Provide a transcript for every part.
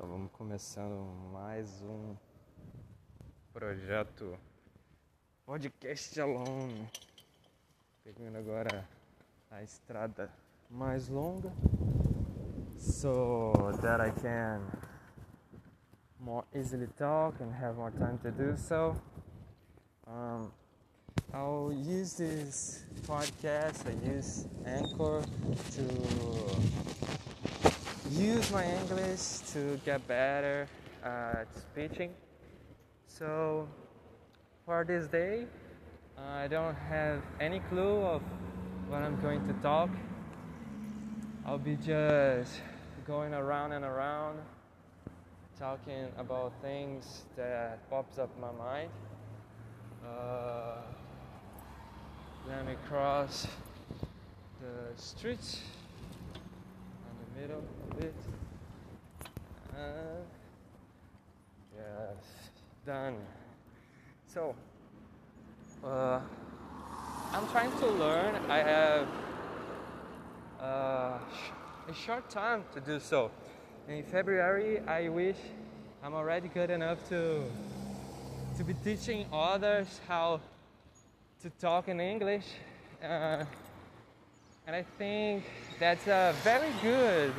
Então vamos começando mais um projeto Podcast Alone. Pegando agora a estrada mais longa so that I can more easily talk and have more time to do so. Um, I'll use this podcast, I use Anchor to use my English to get better at speaking. So for this day, I don't have any clue of what I'm going to talk. I'll be just going around and around talking about things that pops up my mind. Uh, let me cross the street middle a bit. Uh, yes, done. So, uh, I'm trying to learn. I have uh, a short time to do so. In February, I wish I'm already good enough to to be teaching others how to talk in English. Uh, and I think that's a very good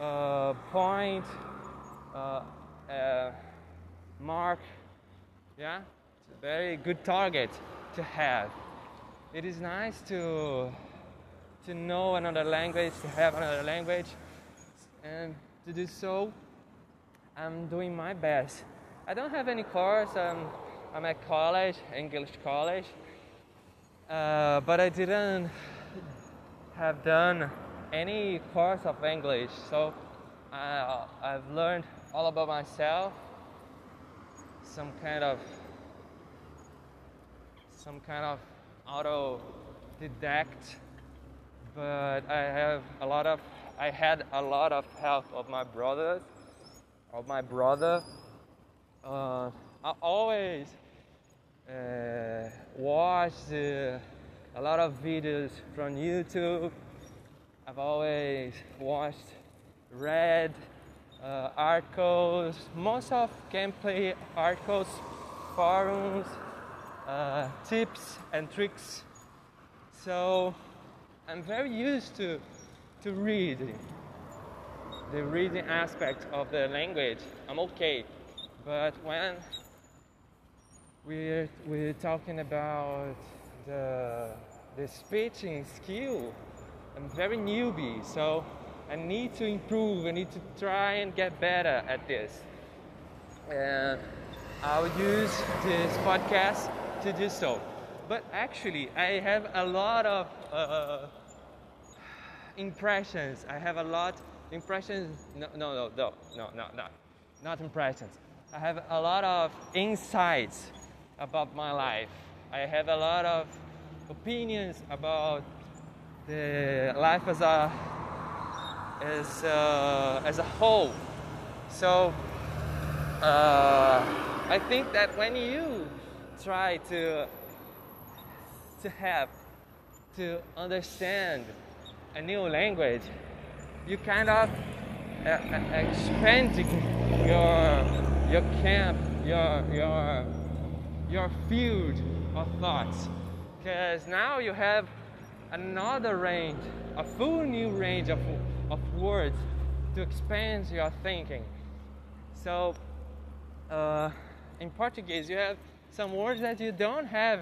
uh, point, uh, uh, mark. Yeah, it's a very good target to have. It is nice to to know another language, to have another language, and to do so, I'm doing my best. I don't have any course. I'm, I'm at college, English college, uh, but I didn't have done any course of English, so uh, I've learned all about myself, some kind of some kind of autodidact, but I have a lot of I had a lot of help of my brothers, of my brother. Uh, I always uh, watch the a lot of videos from YouTube. I've always watched, read uh, articles, most of gameplay articles, forums, uh, tips and tricks. So I'm very used to to reading, the reading aspect of the language. I'm okay, but when we're we're talking about the the speaking skill. I'm very newbie, so I need to improve. I need to try and get better at this. And I'll use this podcast to do so. But actually, I have a lot of uh, impressions. I have a lot impressions. No, no, no, no, no, no, no, not impressions. I have a lot of insights about my life I have a lot of opinions about the life as a as a, as a whole. So uh, I think that when you try to to have to understand a new language, you kind of uh, uh expanding your your camp, your your your field of thoughts because now you have another range, a full new range of, of words to expand your thinking. So, uh, in Portuguese, you have some words that you don't have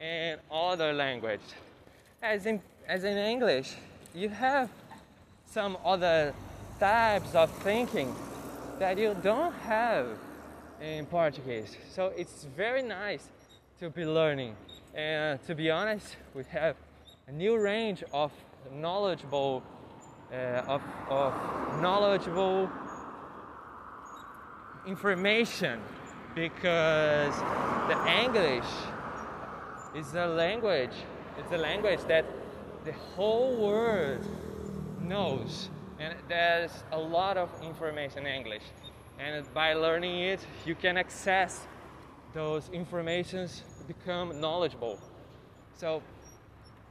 in other language. As in, as in English, you have some other types of thinking that you don't have in Portuguese. So it's very nice to be learning. And to be honest, we have a new range of knowledgeable, uh, of, of knowledgeable information because the English is a language. It's a language that the whole world knows, and there's a lot of information in English. And by learning it, you can access those informations become knowledgeable. So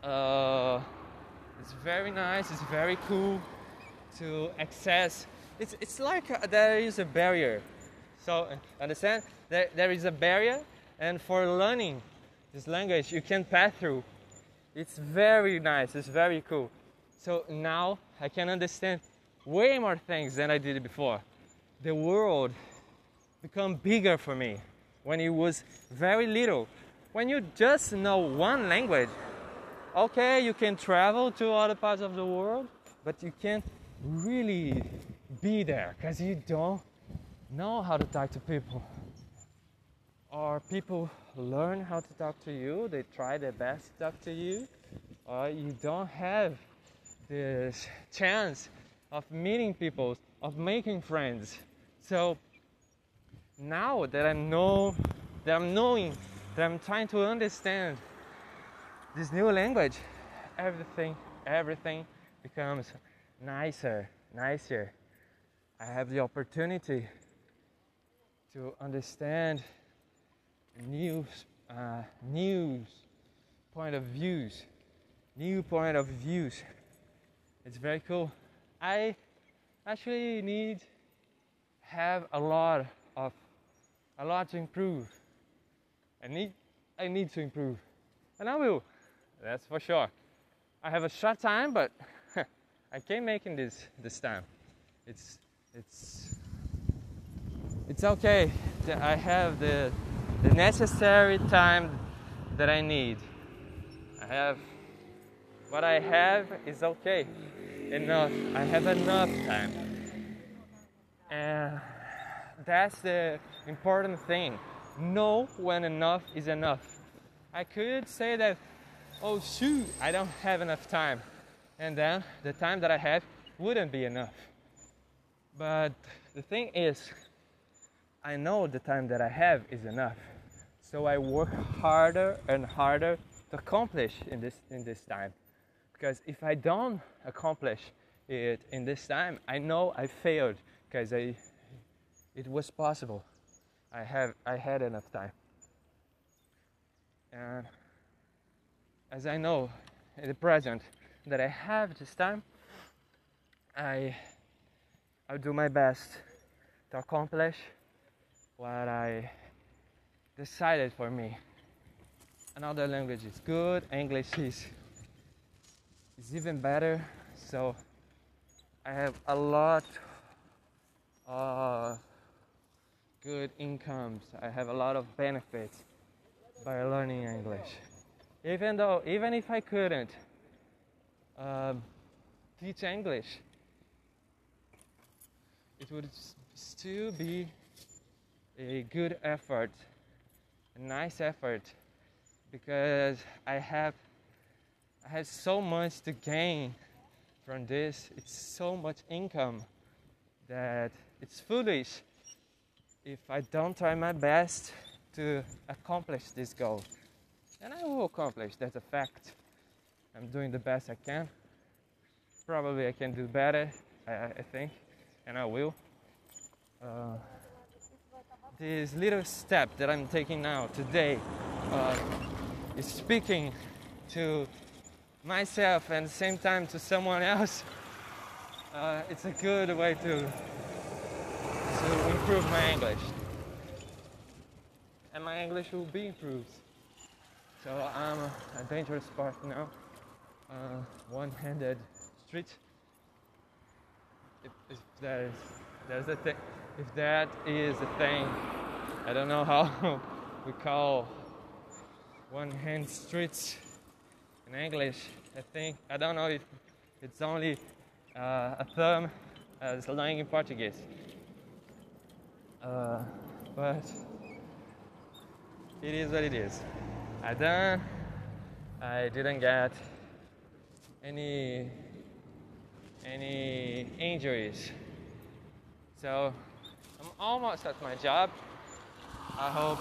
uh, it's very nice, it's very cool to access it's, it's like uh, there is a barrier. So, understand? There, there is a barrier, and for learning this language, you can pass through. It's very nice, it's very cool. So now I can understand way more things than I did before. The world become bigger for me when you was very little. When you just know one language, okay, you can travel to other parts of the world, but you can't really be there because you don't know how to talk to people. Or people learn how to talk to you, they try their best to talk to you, or you don't have this chance of meeting people, of making friends. So now that I know, that I'm knowing, that I'm trying to understand this new language, everything, everything becomes nicer, nicer. I have the opportunity to understand new uh, news point of views, new point of views. It's very cool. I actually need have a lot a lot to improve. I need I need to improve, and I will. That's for sure. I have a short time, but I can make it this this time. It's it's it's okay I have the the necessary time that I need. I have what I have is okay. Enough. I have enough time. And that's the important thing. Know when enough is enough. I could say that, oh shoot, I don't have enough time. And then the time that I have wouldn't be enough. But the thing is, I know the time that I have is enough. So I work harder and harder to accomplish in this in this time. Because if I don't accomplish it in this time, I know I failed because I it was possible. I have I had enough time. And as I know in the present that I have this time, I I'll do my best to accomplish what I decided for me. Another language is good, English is is even better. So I have a lot of good incomes. I have a lot of benefits by learning English. Even though, even if I couldn't um, teach English, it would still be a good effort, a nice effort, because I have I have so much to gain from this. It's so much income that it's foolish if I don't try my best to accomplish this goal. And I will accomplish, that's a fact. I'm doing the best I can. Probably I can do better, I, I think, and I will. Uh, this little step that I'm taking now today uh, is speaking to myself and at the same time to someone else, uh, it's a good way to to improve my English. And my English will be improved. So I'm a dangerous part now. Uh, one-handed street. If, if that is a thing, if that is a thing, I don't know how we call one-hand streets in English. I think I don't know if it's only uh, a term as lying in Portuguese. Uh, but it is what it is. I done. I didn't get any any injuries, so I'm almost at my job. I hope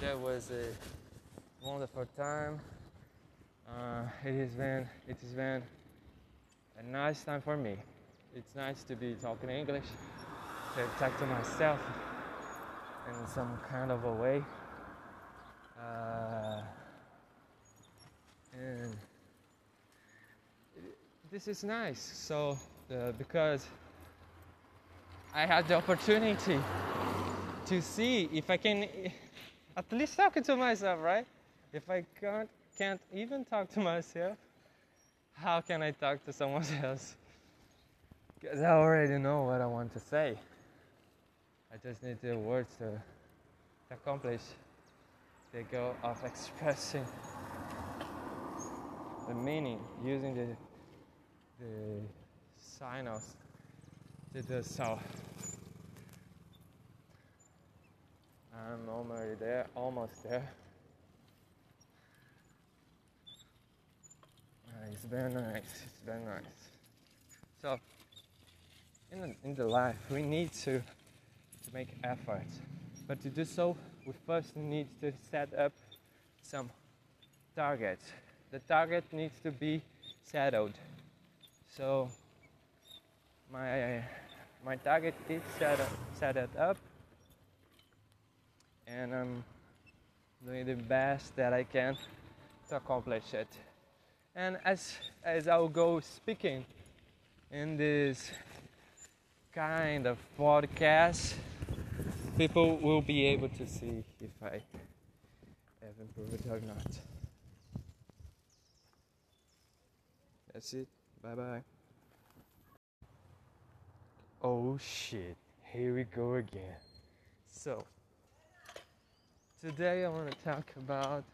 that was a wonderful time. Uh, it has been it has been a nice time for me. It's nice to be talking English, to talk to myself in some kind of a way. Uh, and this is nice. So uh, because I had the opportunity to see if I can at least talk to myself, right? If I can't, can't even talk to myself, how can I talk to someone else? Because I already know what I want to say. I just need the words to, accomplish the goal of expressing the meaning using the the signals to do so. I'm already there, almost there. Uh, it's very nice, it's very nice. So, in the, in the life, we need to, to make effort. But to do so, we first need to set up some targets. The target needs to be settled. So, my, my target is set, set it up and I'm doing the best that I can to accomplish it. And as as I'll go speaking in this kind of podcast, people will be able to see if I have improved or not. That's it. Bye bye. Oh shit, here we go again. So, Today I want to talk about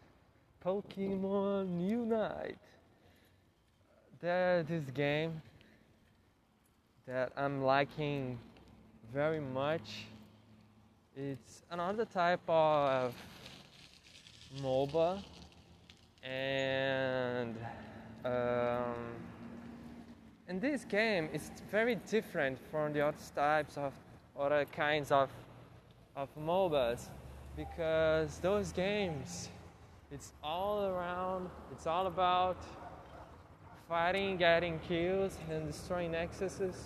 Pokemon Unite. There's this game that I'm liking very much. It's another type of MOBA and um, in this game it's very different from the other types of other kinds of of MOBAs because those games, it's all around, it's all about fighting, getting kills, and destroying nexuses.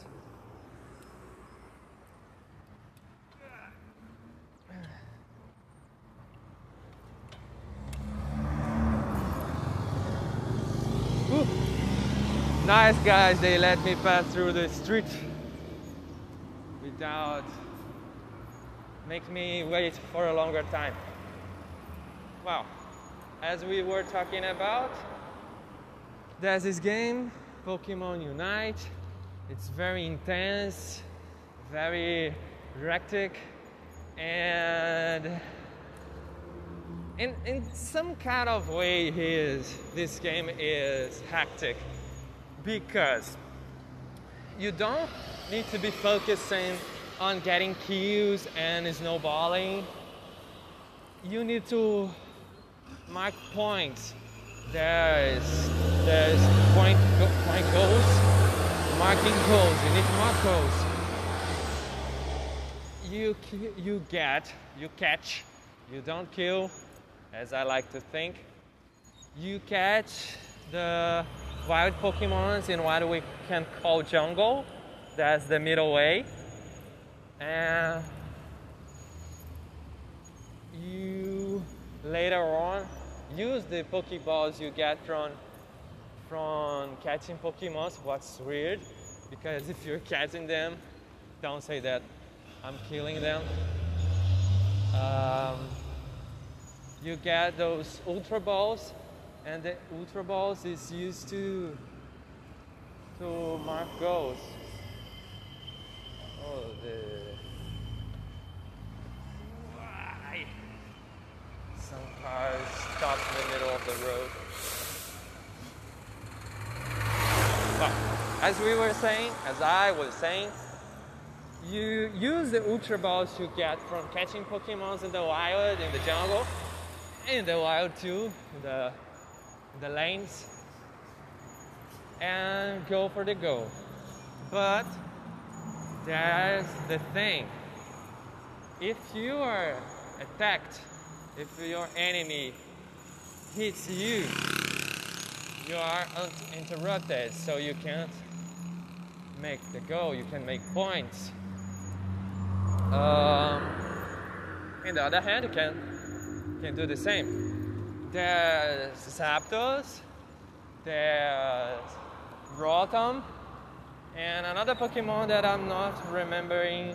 Nice guys, they let me pass through the street without make me wait for a longer time. Well, as we were talking about, there's this game, Pokemon Unite. It's very intense, very hectic, and in, in some kind of way, is, this game is hectic because you don't need to be focusing on getting kills and snowballing, you need to mark points. There's there's point point goals, marking goals. You need to mark goals. You you get you catch, you don't kill, as I like to think. You catch the wild Pokemons in what we can call jungle. That's the middle way and you later on use the Pokeballs you get from from catching Pokemons, What's weird because if you're catching them, don't say that I'm killing them. Um, you get those Ultra Balls, and the Ultra Balls is used to to mark goals. Oh, the cars stopped in the middle of the road. But as we were saying, as I was saying, you use the Ultra Balls you get from catching Pokemons in the wild, in the jungle, in the wild too, the, the lanes, and go for the goal. But there's the thing. If you are attacked if your enemy hits you, you are interrupted, so you can't make the goal, you can make points. Um, on the other hand, you can, can do the same. There's Zapdos, there's uh, Rotom, And another Pokemon that I'm not remembering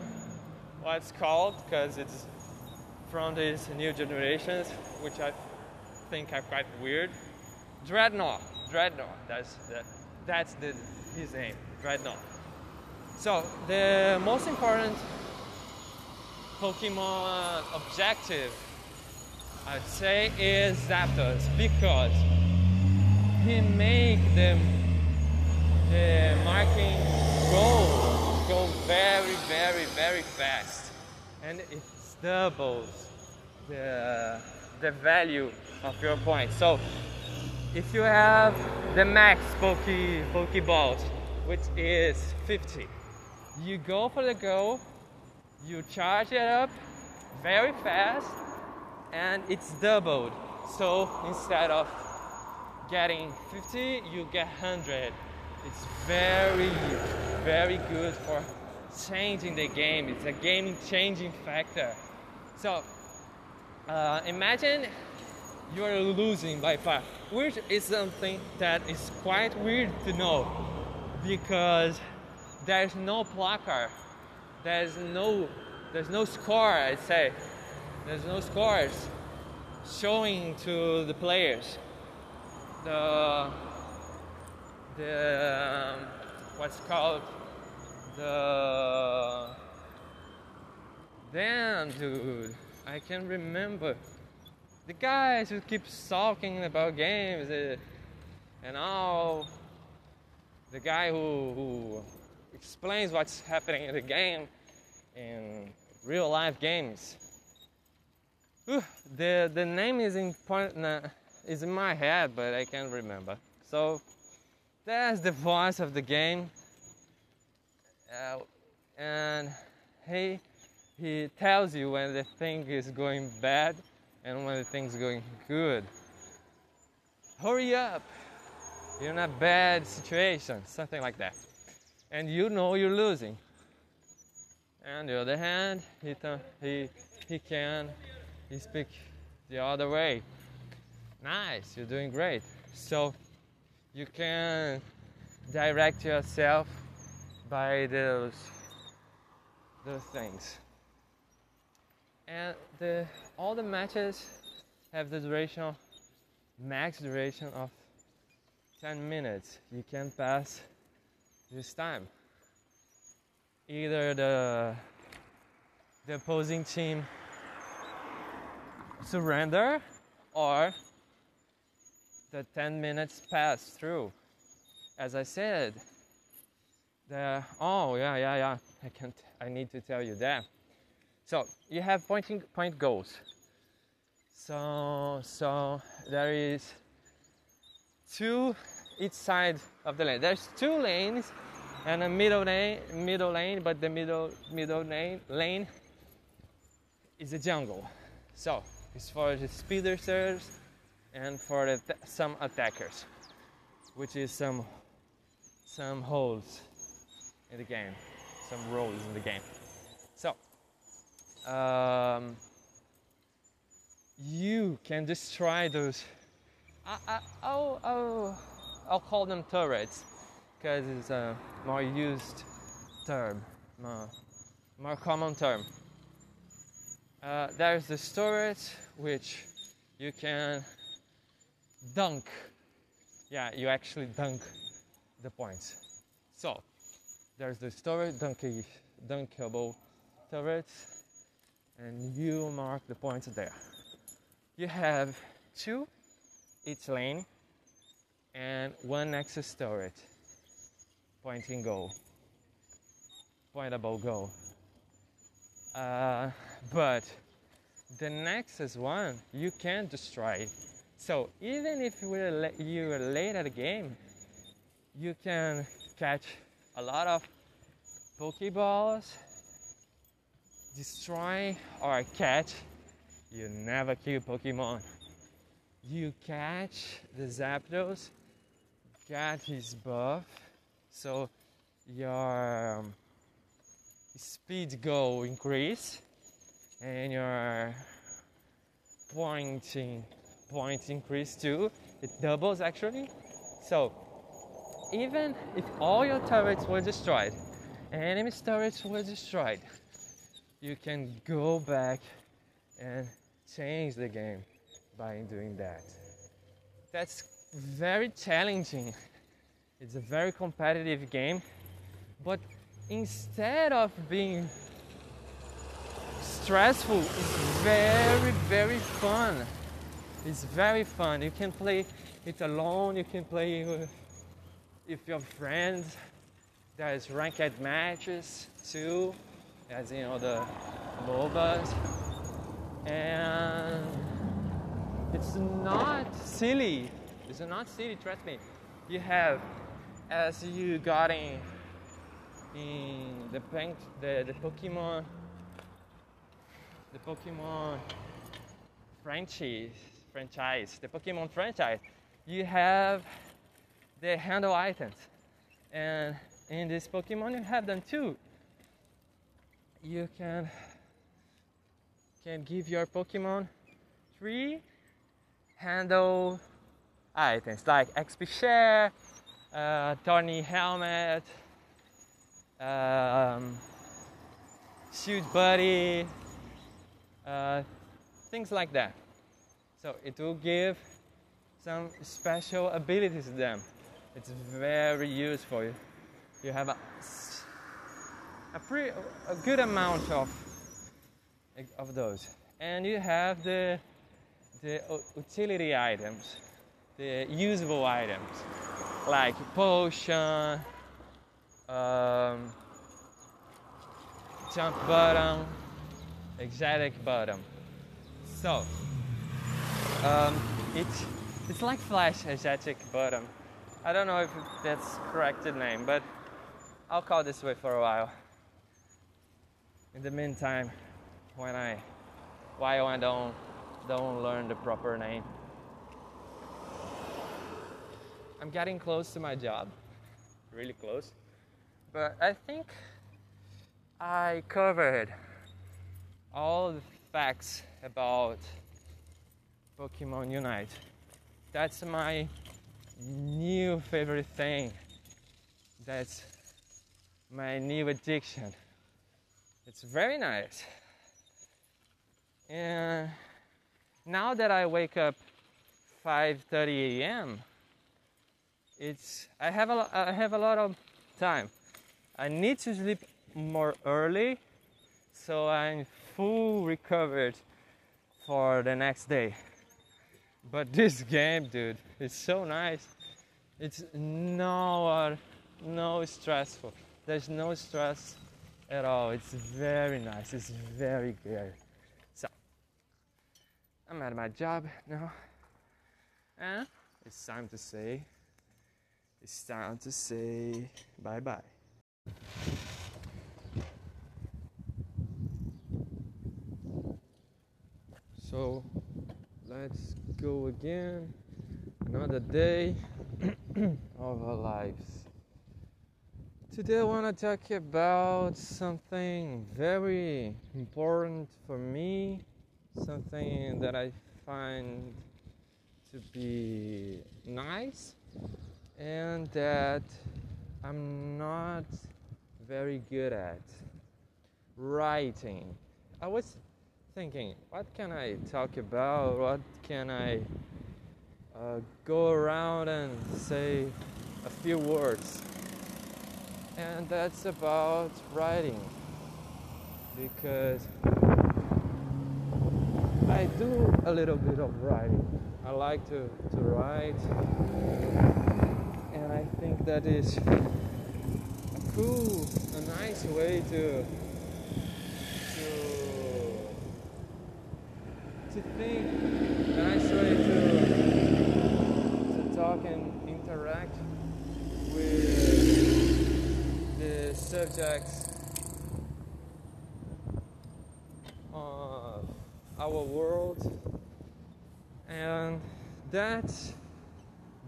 what it's called because it's from these new generations, which I think are quite weird. Drednaw. Drednaw. That's the, that's the his name. Drednaw. So the most important Pokemon objective I'd say is Zapdos because he make them the marking go go very very very fast. And it doubles the the value of your points so if you have the max poke pokeballs which is 50 you go for the go you charge it up very fast and it's doubled. So instead of getting 50 you get 100 it's very very good for changing the game. It's a game changing factor. So uh, imagine you're losing by far which is something that is quite weird to know because there's no placard there's no there's no score I'd say there's no scores showing to the players. The the what's called? The damn dude. I can remember. The guys who keep talking about games uh, and all. The guy who, who explains what's happening in the game in real life games the the name is in point, is in my head but i can't remember so that's the voice of the game. Uh, and he he tells you when the thing is going bad and when the thing's going good. Hurry up! You're in a bad situation, something like that. And you know you're losing. And the other hand, he he he can he speak the other way. Nice, you're doing great. So you can direct yourself by those those things and the all the matches have the duration max duration of 10 minutes you can pass this time either the the opposing team surrender or the 10 minutes pass through. As I said, the oh yeah yeah yeah I can't I need to tell you that. So you have pointing point goals. So so there is two each side of the lane. There's two lanes and a middle lane middle lane, but the middle middle lane lane is a jungle. So it's for the speedsters and for the, some attackers, which is some some holes in the game, some roles in the game. So um, you can destroy those. I'll, I'll, I'll call them turrets because it's a more used term, more, more common term. Uh, there's the storage which you can dunk. Yeah, you actually dunk the points. So there's the storage dunkable turrets, and you mark the points there. You have two each lane and one extra storage. Pointing goal. Pointable goal. Uh, but the Nexus one you can destroy so even if you're late at the game, you can catch a lot of Pokeballs, destroy or catch. You never kill Pokemon. You catch the Zapdos, get his buff, so your um, speed go increase and your pointing points increase too. It doubles actually. So even if all your turrets were destroyed, enemy turrets were destroyed, you can go back and change the game by doing that. That's very challenging. It's a very competitive game, but instead of being stressful, it's very, very fun. It's very fun. You can play it alone, you can play with, with your friends. There's ranked matches too, as you know, the MOBAs. And it's not silly. It's not silly, trust me. You have, as you got in, in the, the, the Pokemon, the Pokemon franchise, franchise, the Pokemon franchise, you have the handle items. And in this Pokemon you have them too. You can can give your Pokemon three handle items like XP share, uh, Tony helmet, um, shoot buddy, uh, things like that. So it will give some special abilities to them. It's very useful. You have a, a pretty a good amount of of those, and you have the the utility items, the usable items like potion, um, jump bottom, exotic bottom. So um, it's it's like Flash exotic bottom. I don't know if that's correct name, but I'll call this way for a while. In the meantime, when I while I don't don't learn the proper name. I'm getting close to my job, really close. But I think I covered all the facts about Pokemon Unite. That's my new favorite thing. That's my new addiction. It's very nice. And now that I wake up 5:30 a.m., it's I have a I have a lot of time. I need to sleep more early so I'm full recovered for the next day. But this game, dude, it's so nice. It's no uh, no stressful. There's no stress at all. It's very nice. It's very good. So I'm at my job now, and it's time to say. It's time to say bye bye. So let's go again. Another day of our lives. Today I want to talk about something very important for me, something that I find to be nice and that I'm not very good at writing. I was thinking, what can I talk about? What can I uh, go around and say a few words? And that's about writing because I do a little bit of writing. I like to, to write, I think that is a cool, a nice way to to think and actually to, to talk and interact with the subjects of our world. And that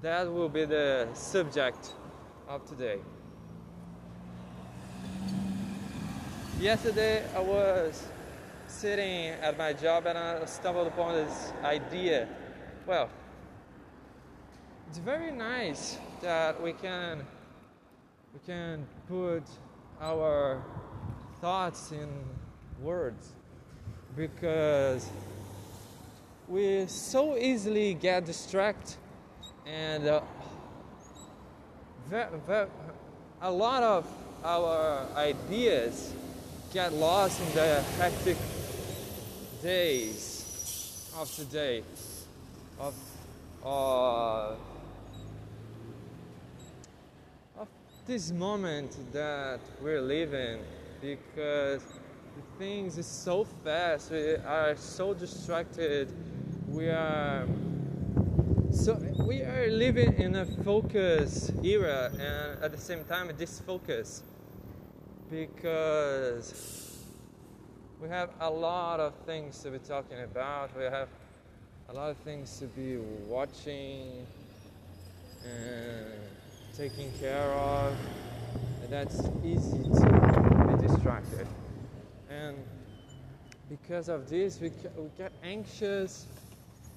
that will be the subject of today yesterday i was sitting at my job and I stumbled upon this idea. Well, it's very nice that we can we can put our thoughts in words because we so easily get distracted and uh, a lot of our ideas get lost in the hectic days of today of uh, of this moment that we're living because things is so fast we are so distracted we are so we are living in a focus era and at the same time a disfocus because we have a lot of things to be talking about. We have a lot of things to be watching and taking care of and that's easy to be distracted. And because of this we, we get anxious.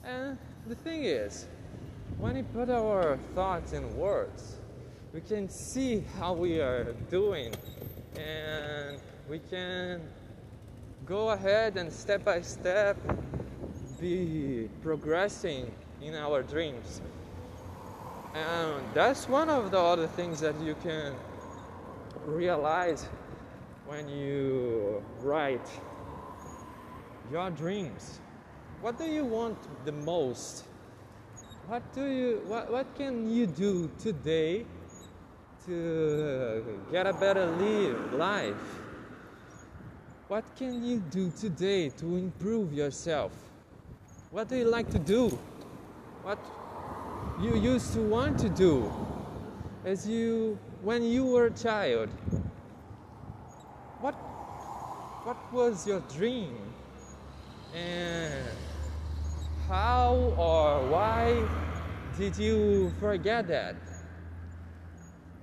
And the thing is when we put our thoughts in words we can see how we are doing. And we can go ahead and step by step be progressing in our dreams. And that's one of the other things that you can realize when you write your dreams. What do you want the most what do you what, what can you do today to get a better life? What can you do today to improve yourself? What do you like to do? What you used to want to do as you when you were a child? What what was your dream? And how or why did you forget that?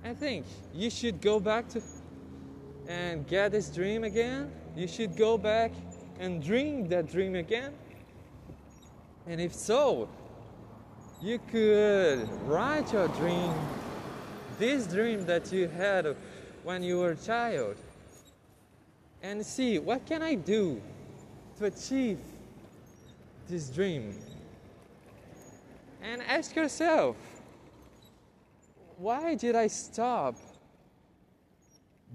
I think you should go back to and get this dream again. You should go back and dream that dream again. And if so you could write your dream this dream that you had when you were a child and see what can I do to achieve this dream. And ask yourself, why did I stop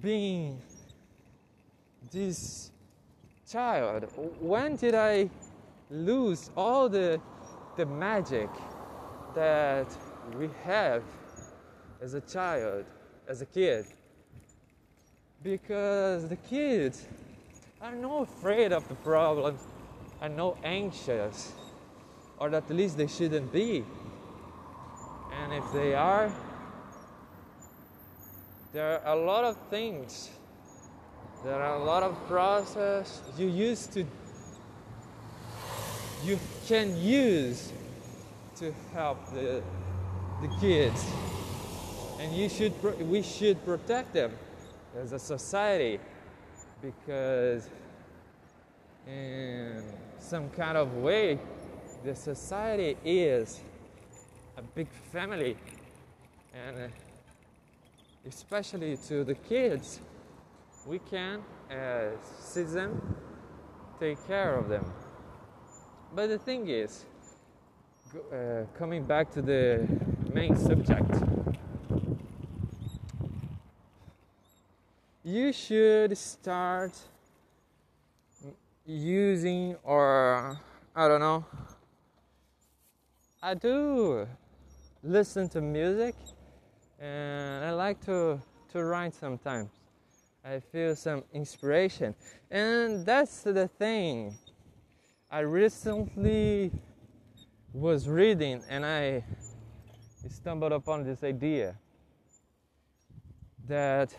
being this child? When did I lose all the, the magic that we have as a child, as a kid? because the kids are not afraid of the problems, are not anxious, or at least they shouldn't be. And if they are, there are a lot of things, there are a lot of process you used to, you can use to help the, the kids. And you should, we should protect them as a society because in some kind of way the society is a big family. And especially to the kids we can as citizens take care of them. But the thing is uh, coming back to the main subject. You should start using or I don't know. I do listen to music and I like to to write sometimes. I feel some inspiration. And that's the thing. I recently was reading and I stumbled upon this idea that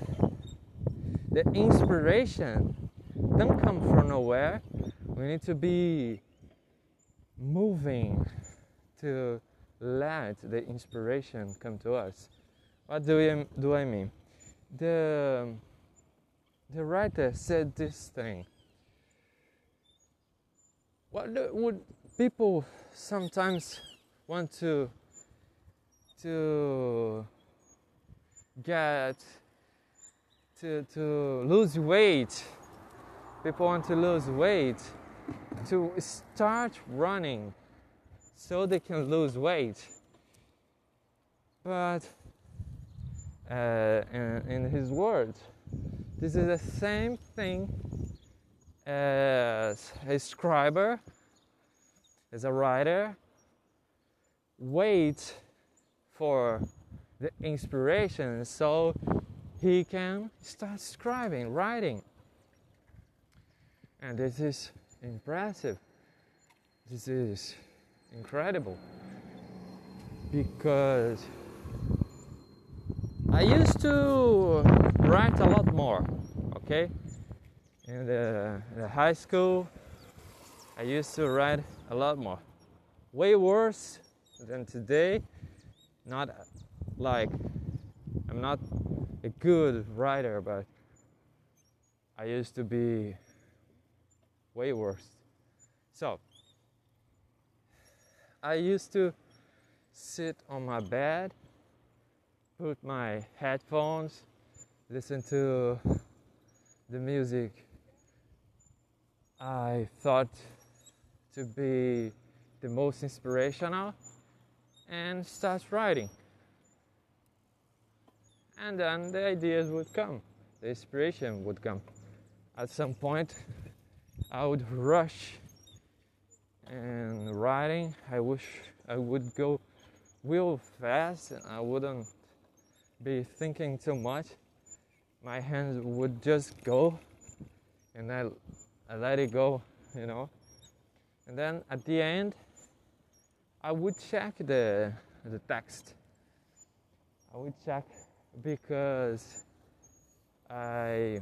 the inspiration don't come from nowhere. We need to be moving to let the inspiration come to us. What do I, do I mean? The, the writer said this thing. What do, would people sometimes want to to get to, to lose weight. People want to lose weight to start running so they can lose weight. But uh, in, in his words, this is the same thing as a scriber, as a writer, wait for the inspiration so he can start scribing, writing. And this is impressive. This is incredible because I used to write a lot more, okay? In the, in the high school, I used to write a lot more. Way worse than today. Not like I'm not a good writer, but I used to be way worse. So, I used to sit on my bed, put my headphones, listen to the music I thought to be the most inspirational and start writing. And then the ideas would come, the inspiration would come. At some point, I would rush and writing. I wish I would go real fast and I wouldn't be thinking too much. My hands would just go and I, I let it go, you know. And then at the end, I would check the, the text. I would check because I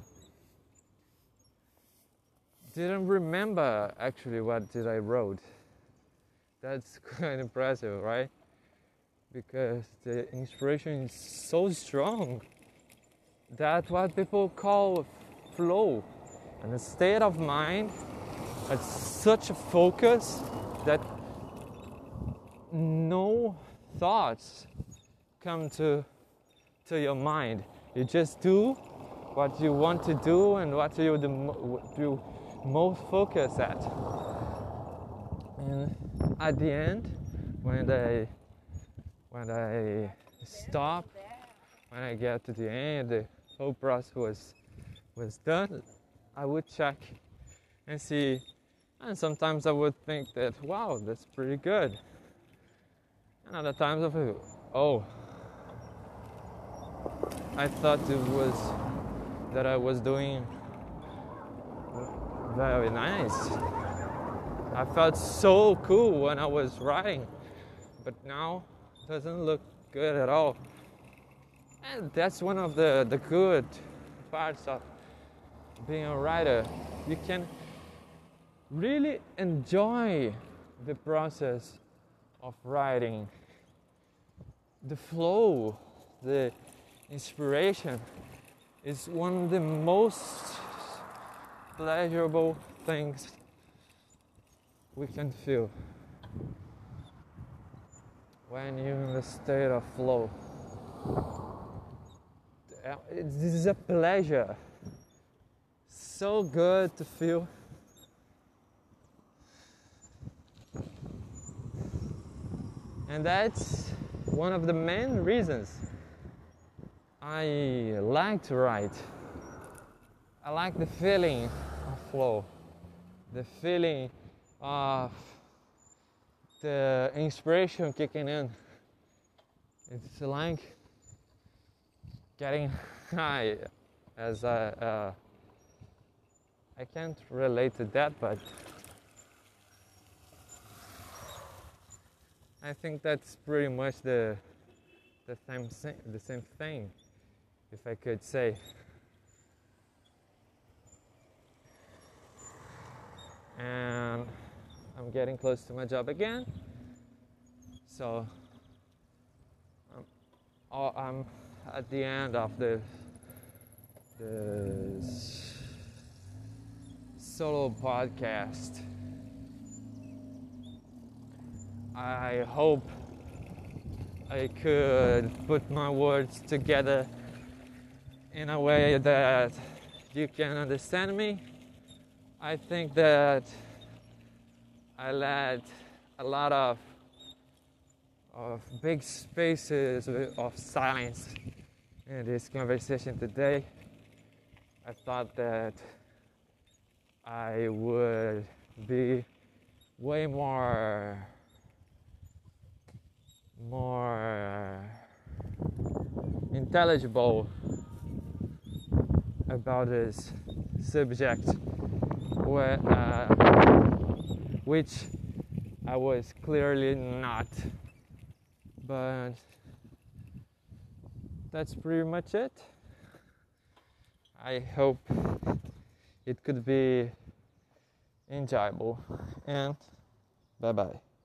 didn't remember actually what did I wrote. That's quite impressive, right? Because the inspiration is so strong. That's what people call flow. And a state of mind at such a focus that no thoughts come to to your mind. You just do what you want to do and what you do most focus at. And at the end, when I when I stop, when I get to the end, the whole process was was done. I would check and see, and sometimes I would think that wow, that's pretty good. And other times I feel, oh, I thought it was that I was doing very nice. I felt so cool when I was writing, but now it doesn't look good at all. And that's one of the, the good parts of being a writer. You can really enjoy the process of writing, the flow, the inspiration is one of the most pleasurable things we can feel when you're in the state of flow. Uh, this is a pleasure. So good to feel. And that's one of the main reasons I like to write. I like the feeling flow, the feeling of the inspiration kicking in. It's like getting high, as I, uh, I can't relate to that, but I think that's pretty much the the same the same thing if I could say. And I'm getting close to my job again. So I'm, oh, I'm at the end of the solo podcast. I hope I could put my words together in a way that you can understand me. I think that I let a lot of of big spaces of silence in this conversation today. I thought that I would be way more more intelligible about this subject where, uh, which I was clearly not. But that's pretty much it. I hope it could be enjoyable. And bye bye